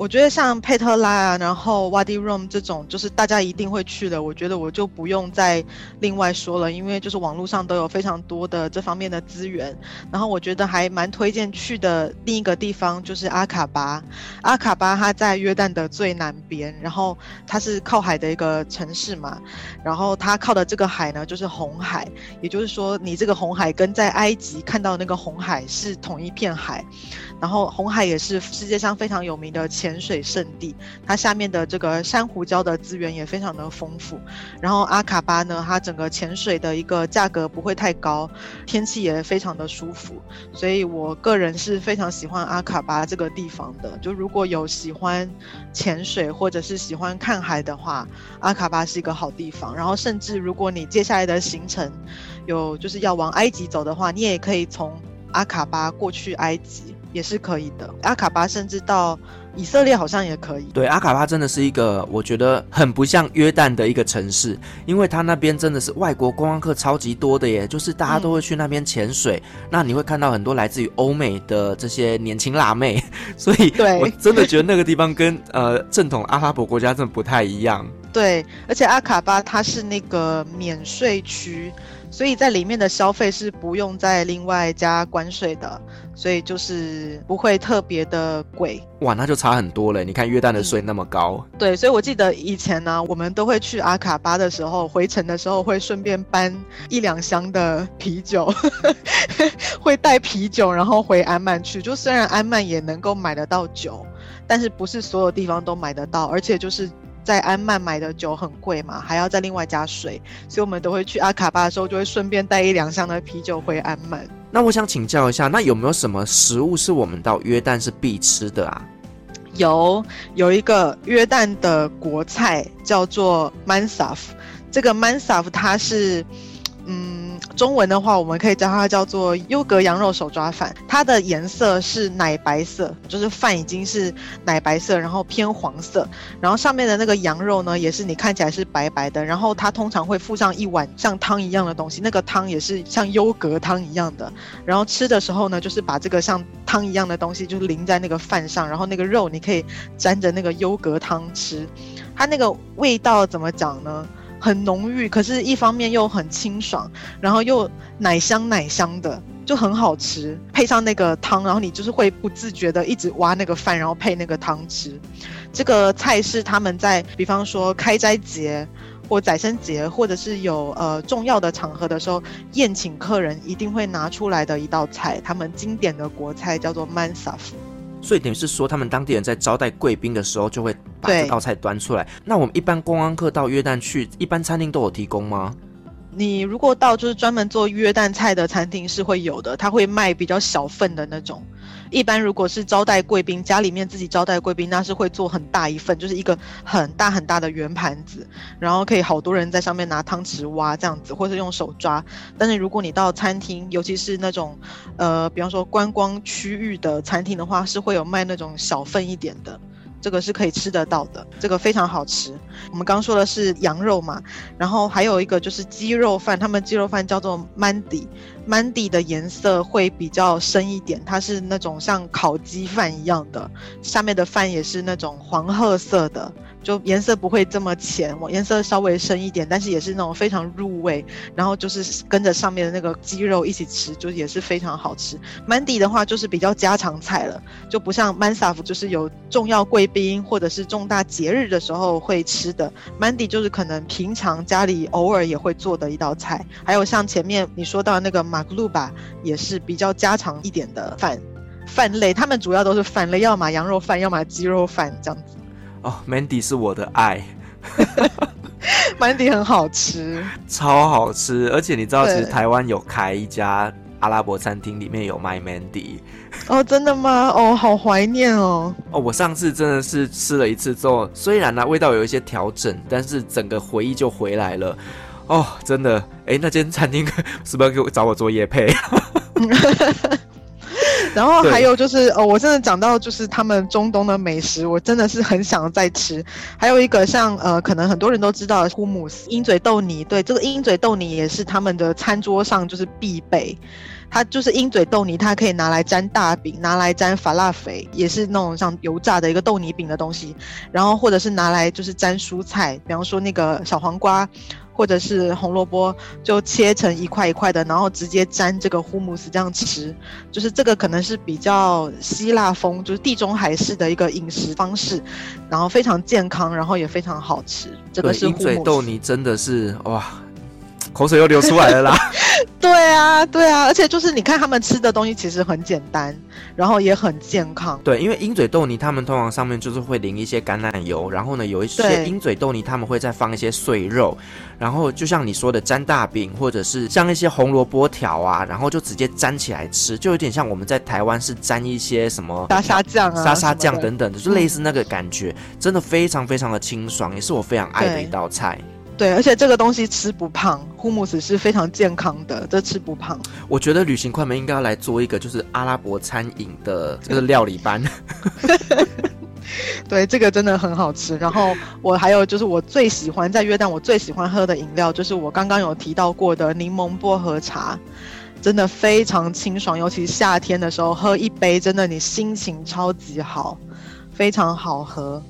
我觉得像佩特拉啊，然后 Wadi Rum 这种，就是大家一定会去的。我觉得我就不用再另外说了，因为就是网络上都有非常多的这方面的资源。然后我觉得还蛮推荐去的另一个地方就是阿卡巴。阿卡巴它在约旦的最南边，然后它是靠海的一个城市嘛。然后它靠的这个海呢，就是红海，也就是说你这个红海跟在埃及看到那个红海是同一片海。然后红海也是世界上非常有名的潜水圣地，它下面的这个珊瑚礁的资源也非常的丰富。然后阿卡巴呢，它整个潜水的一个价格不会太高，天气也非常的舒服，所以我个人是非常喜欢阿卡巴这个地方的。就如果有喜欢潜水或者是喜欢看海的话，阿卡巴是一个好地方。然后甚至如果你接下来的行程有就是要往埃及走的话，你也可以从阿卡巴过去埃及。也是可以的，阿卡巴甚至到以色列好像也可以。对，阿卡巴真的是一个我觉得很不像约旦的一个城市，因为它那边真的是外国观光客超级多的耶，就是大家都会去那边潜水。嗯、那你会看到很多来自于欧美的这些年轻辣妹，所以我真的觉得那个地方跟呃正统阿拉伯国家真的不太一样。对，而且阿卡巴它是那个免税区。所以在里面的消费是不用再另外加关税的，所以就是不会特别的贵。哇，那就差很多了。你看约旦的税那么高。嗯。对，所以我记得以前呢，我们都会去阿卡巴的时候，回程的时候会顺便搬一两箱的啤酒，会带啤酒，然后回安曼去。就虽然安曼也能够买得到酒，但是不是所有地方都买得到，而且就是。在安曼买的酒很贵嘛，还要再另外加水，所以我们都会去阿卡巴的时候，就会顺便带一两箱的啤酒回安曼。那我想请教一下，那有没有什么食物是我们到约旦是必吃的啊？有，有一个约旦的国菜叫做 Mansaf，这个 Mansaf 它是，嗯。中文的话，我们可以叫它叫做优格羊肉手抓饭。它的颜色是奶白色，就是饭已经是奶白色，然后偏黄色。然后上面的那个羊肉呢，也是你看起来是白白的。然后它通常会附上一碗像汤一样的东西，那个汤也是像优格汤一样的。然后吃的时候呢，就是把这个像汤一样的东西就淋在那个饭上，然后那个肉你可以沾着那个优格汤吃。它那个味道怎么讲呢？很浓郁，可是一方面又很清爽，然后又奶香奶香的，就很好吃。配上那个汤，然后你就是会不自觉的一直挖那个饭，然后配那个汤吃。这个菜是他们在，比方说开斋节或宰牲节，或者是有呃重要的场合的时候，宴请客人一定会拿出来的一道菜。他们经典的国菜叫做 Mansaf。所以等于是说，他们当地人在招待贵宾的时候，就会把这道菜端出来。那我们一般观光客到约旦去，一般餐厅都有提供吗？你如果到就是专门做约旦菜的餐厅是会有的，他会卖比较小份的那种。一般如果是招待贵宾，家里面自己招待贵宾，那是会做很大一份，就是一个很大很大的圆盘子，然后可以好多人在上面拿汤匙挖这样子，或是用手抓。但是如果你到餐厅，尤其是那种，呃，比方说观光区域的餐厅的话，是会有卖那种小份一点的。这个是可以吃得到的，这个非常好吃。我们刚刚说的是羊肉嘛，然后还有一个就是鸡肉饭，他们鸡肉饭叫做 Mandy。Mandy 的颜色会比较深一点，它是那种像烤鸡饭一样的，下面的饭也是那种黄褐色的。就颜色不会这么浅，我颜色稍微深一点，但是也是那种非常入味，然后就是跟着上面的那个鸡肉一起吃，就也是非常好吃。Mandi 的话就是比较家常菜了，就不像 Mansaf 就是有重要贵宾或者是重大节日的时候会吃的。Mandi 就是可能平常家里偶尔也会做的一道菜。还有像前面你说到那个 Magluba 也是比较家常一点的饭饭类，他们主要都是饭类，要么羊肉饭，要么鸡肉饭这样子。哦，Mandy 是我的爱 Mandy 很好吃，超好吃，而且你知道，其实台湾有开一家阿拉伯餐厅里面有卖 Mandy。哦，真的吗？哦，好怀念哦。哦，我上次真的是吃了一次之后，虽然呢、啊、味道有一些调整，但是整个回忆就回来了。哦，真的，哎，那间餐厅 是不是要给我找我做夜配？然后还有就是，哦，我真的讲到就是他们中东的美食，我真的是很想再吃。还有一个像呃，可能很多人都知道的呼姆斯鹰嘴豆泥，对，这个鹰嘴豆泥也是他们的餐桌上就是必备。它就是鹰嘴豆泥，它可以拿来沾大饼，拿来沾法拉肥，也是那种像油炸的一个豆泥饼的东西。然后或者是拿来就是沾蔬菜，比方说那个小黄瓜。或者是红萝卜，就切成一块一块的，然后直接沾这个呼姆斯这样吃，就是这个可能是比较希腊风，就是地中海式的一个饮食方式，然后非常健康，然后也非常好吃。这个是鹰嘴豆泥，真的是哇。口水又流出来了啦！对啊，对啊，而且就是你看他们吃的东西其实很简单，然后也很健康。对，因为鹰嘴豆泥他们通常上面就是会淋一些橄榄油，然后呢有一些鹰嘴豆泥他们会再放一些碎肉，然后就像你说的沾大饼，或者是像一些红萝卜条啊，然后就直接沾起来吃，就有点像我们在台湾是沾一些什么沙沙酱啊、沙沙酱等等的，就类似那个感觉，嗯、真的非常非常的清爽，也是我非常爱的一道菜。对，而且这个东西吃不胖，呼姆斯是非常健康的，这吃不胖。我觉得旅行快门应该要来做一个，就是阿拉伯餐饮的这个料理班。对，这个真的很好吃。然后我还有就是我最喜欢在约旦，我最喜欢喝的饮料就是我刚刚有提到过的柠檬薄荷茶，真的非常清爽，尤其夏天的时候喝一杯，真的你心情超级好。非常好喝，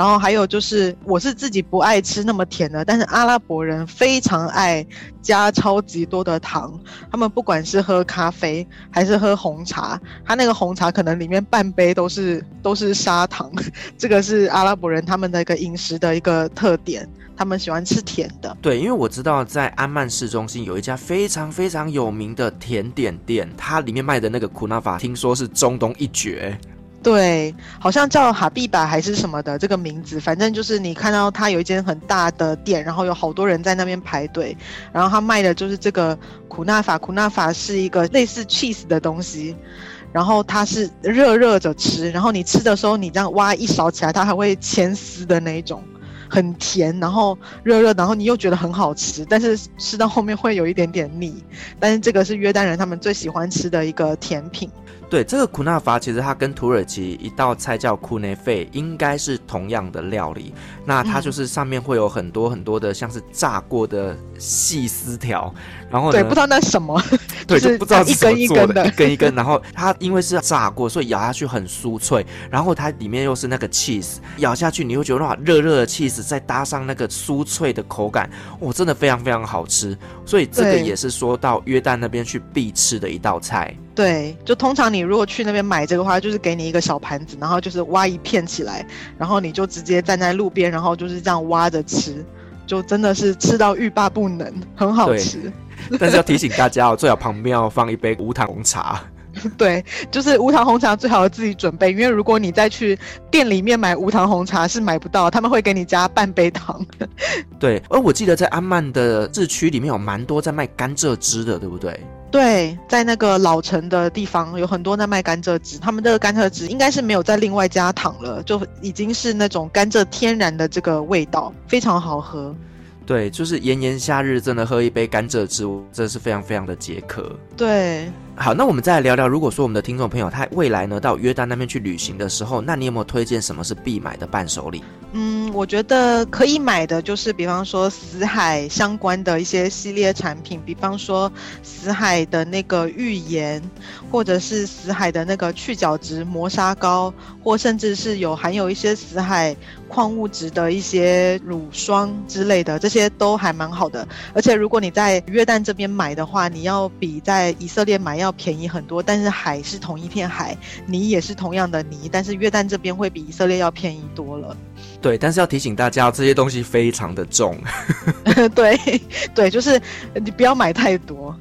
然后还有就是，我是自己不爱吃那么甜的，但是阿拉伯人非常爱加超级多的糖。他们不管是喝咖啡还是喝红茶，他那个红茶可能里面半杯都是都是砂糖。这个是阿拉伯人他们的一个饮食的一个特点，他们喜欢吃甜的。对，因为我知道在安曼市中心有一家非常非常有名的甜点店，它里面卖的那个库纳法，听说是中东一绝。对，好像叫哈必巴还是什么的这个名字，反正就是你看到他有一间很大的店，然后有好多人在那边排队，然后他卖的就是这个苦纳法，苦纳法是一个类似 cheese 的东西，然后它是热热着吃，然后你吃的时候你这样挖一勺起来，它还会牵丝的那一种，很甜，然后热热，然后你又觉得很好吃，但是吃到后面会有一点点腻，但是这个是约旦人他们最喜欢吃的一个甜品。对，这个库纳法其实它跟土耳其一道菜叫库内费应该是同样的料理。那它就是上面会有很多很多的像是炸过的细丝条，然后呢，对，不知道那什么，对，就不知道一根一根的，一根一根。然后它因为是炸过，所以咬下去很酥脆。然后它里面又是那个 cheese，咬下去你会觉得哇，热热的 cheese 再搭上那个酥脆的口感，哇，真的非常非常好吃。所以这个也是说到约旦那边去必吃的一道菜。对，就通常你如果去那边买这个话，就是给你一个小盘子，然后就是挖一片起来，然后你就直接站在路边，然后就是这样挖着吃，就真的是吃到欲罢不能，很好吃。但是要提醒大家哦，最好旁边要放一杯无糖红茶。对，就是无糖红茶最好自己准备，因为如果你再去店里面买无糖红茶是买不到，他们会给你加半杯糖。对，而我记得在安曼的市区里面有蛮多在卖甘蔗汁的，对不对？对，在那个老城的地方有很多在卖甘蔗汁，他们这个甘蔗汁应该是没有再另外加糖了，就已经是那种甘蔗天然的这个味道，非常好喝。对，就是炎炎夏日，真的喝一杯甘蔗汁，真的是非常非常的解渴。对，好，那我们再来聊聊，如果说我们的听众朋友他未来呢到约旦那边去旅行的时候，那你有没有推荐什么是必买的伴手礼？嗯，我觉得可以买的就是，比方说死海相关的一些系列产品，比方说死海的那个浴盐，或者是死海的那个去角质磨砂膏，或甚至是有含有一些死海矿物质的一些乳霜之类的，这些都还蛮好的。而且如果你在约旦这边买的话，你要比在以色列买要便宜很多，但是海是同一片海，泥也是同样的泥，但是约旦这边会比以色列要便宜多了。对，但是要提醒大家，这些东西非常的重。对，对，就是你不要买太多。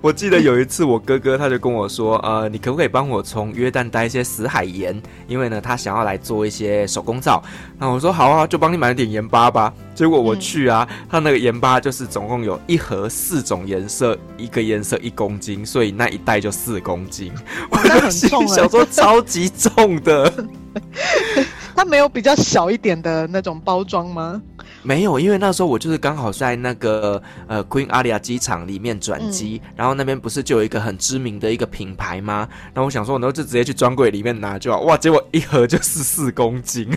我记得有一次，我哥哥他就跟我说，呃，你可不可以帮我从约旦带一些死海盐？因为呢，他想要来做一些手工皂。那我说好啊，就帮你买点盐巴吧。结果我去啊，嗯、他那个盐巴就是总共有一盒四种颜色，一个颜色一公斤，所以那一袋就四公斤。那很重，小说超级重的。它没有比较小一点的那种包装吗？没有，因为那时候我就是刚好在那个呃 Queen Alia 机场里面转机，嗯、然后那边不是就有一个很知名的一个品牌吗？然后我想说，然后就直接去专柜里面拿就好。哇，结果一盒就是四公斤，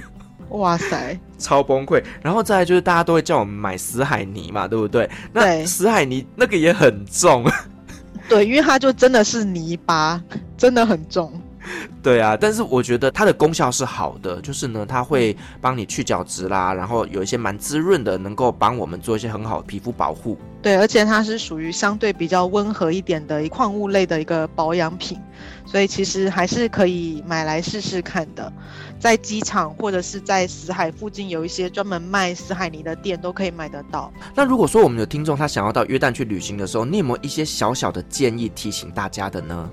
哇塞，超崩溃。然后再来就是大家都会叫我们买死海泥嘛，对不对？那死海泥那个也很重，对，因为它就真的是泥巴，真的很重。对啊，但是我觉得它的功效是好的，就是呢，它会帮你去角质啦，然后有一些蛮滋润的，能够帮我们做一些很好的皮肤保护。对，而且它是属于相对比较温和一点的矿物类的一个保养品，所以其实还是可以买来试试看的。在机场或者是在死海附近有一些专门卖死海泥的店，都可以买得到。那如果说我们有听众他想要到约旦去旅行的时候，你有没有一些小小的建议提醒大家的呢？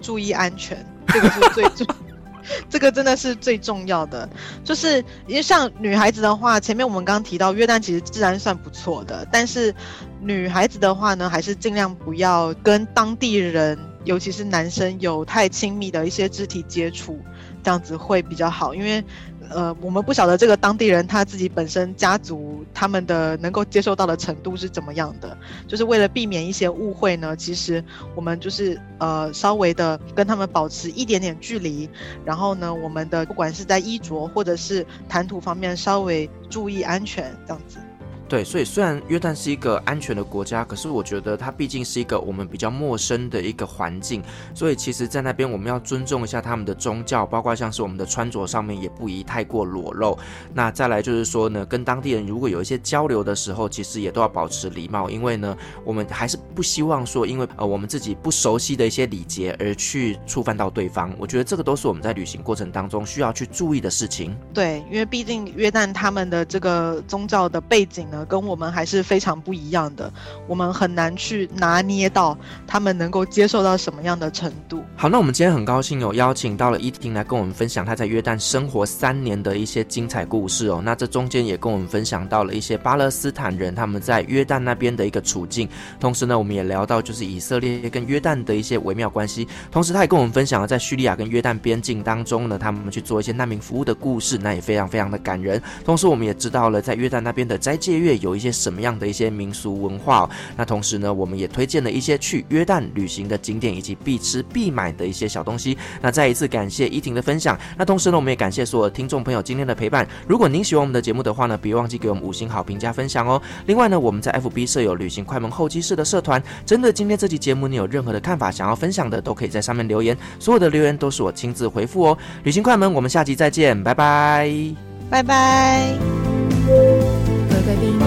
注意安全，这个是最重，这个真的是最重要的。就是因为像女孩子的话，前面我们刚刚提到约旦其实治安算不错的，但是女孩子的话呢，还是尽量不要跟当地人，尤其是男生有太亲密的一些肢体接触，这样子会比较好，因为。呃，我们不晓得这个当地人他自己本身家族他们的能够接受到的程度是怎么样的，就是为了避免一些误会呢，其实我们就是呃稍微的跟他们保持一点点距离，然后呢，我们的不管是在衣着或者是谈吐方面稍微注意安全，这样子。对，所以虽然约旦是一个安全的国家，可是我觉得它毕竟是一个我们比较陌生的一个环境，所以其实，在那边我们要尊重一下他们的宗教，包括像是我们的穿着上面也不宜太过裸露。那再来就是说呢，跟当地人如果有一些交流的时候，其实也都要保持礼貌，因为呢，我们还是不希望说，因为呃我们自己不熟悉的一些礼节而去触犯到对方。我觉得这个都是我们在旅行过程当中需要去注意的事情。对，因为毕竟约旦他们的这个宗教的背景。跟我们还是非常不一样的，我们很难去拿捏到他们能够接受到什么样的程度。好，那我们今天很高兴有邀请到了伊婷来跟我们分享她在约旦生活三年的一些精彩故事哦。那这中间也跟我们分享到了一些巴勒斯坦人他们在约旦那边的一个处境，同时呢，我们也聊到就是以色列跟约旦的一些微妙关系。同时，他也跟我们分享了在叙利亚跟约旦边境当中呢，他们去做一些难民服务的故事，那也非常非常的感人。同时，我们也知道了在约旦那边的斋戒月。有一些什么样的一些民俗文化？那同时呢，我们也推荐了一些去约旦旅行的景点以及必吃必买的一些小东西。那再一次感谢依婷的分享。那同时呢，我们也感谢所有听众朋友今天的陪伴。如果您喜欢我们的节目的话呢，别忘记给我们五星好评加分享哦。另外呢，我们在 FB 设有旅行快门候机室的社团，针对今天这期节目，你有任何的看法想要分享的，都可以在上面留言，所有的留言都是我亲自回复哦。旅行快门，我们下期再见，拜拜，拜拜。贵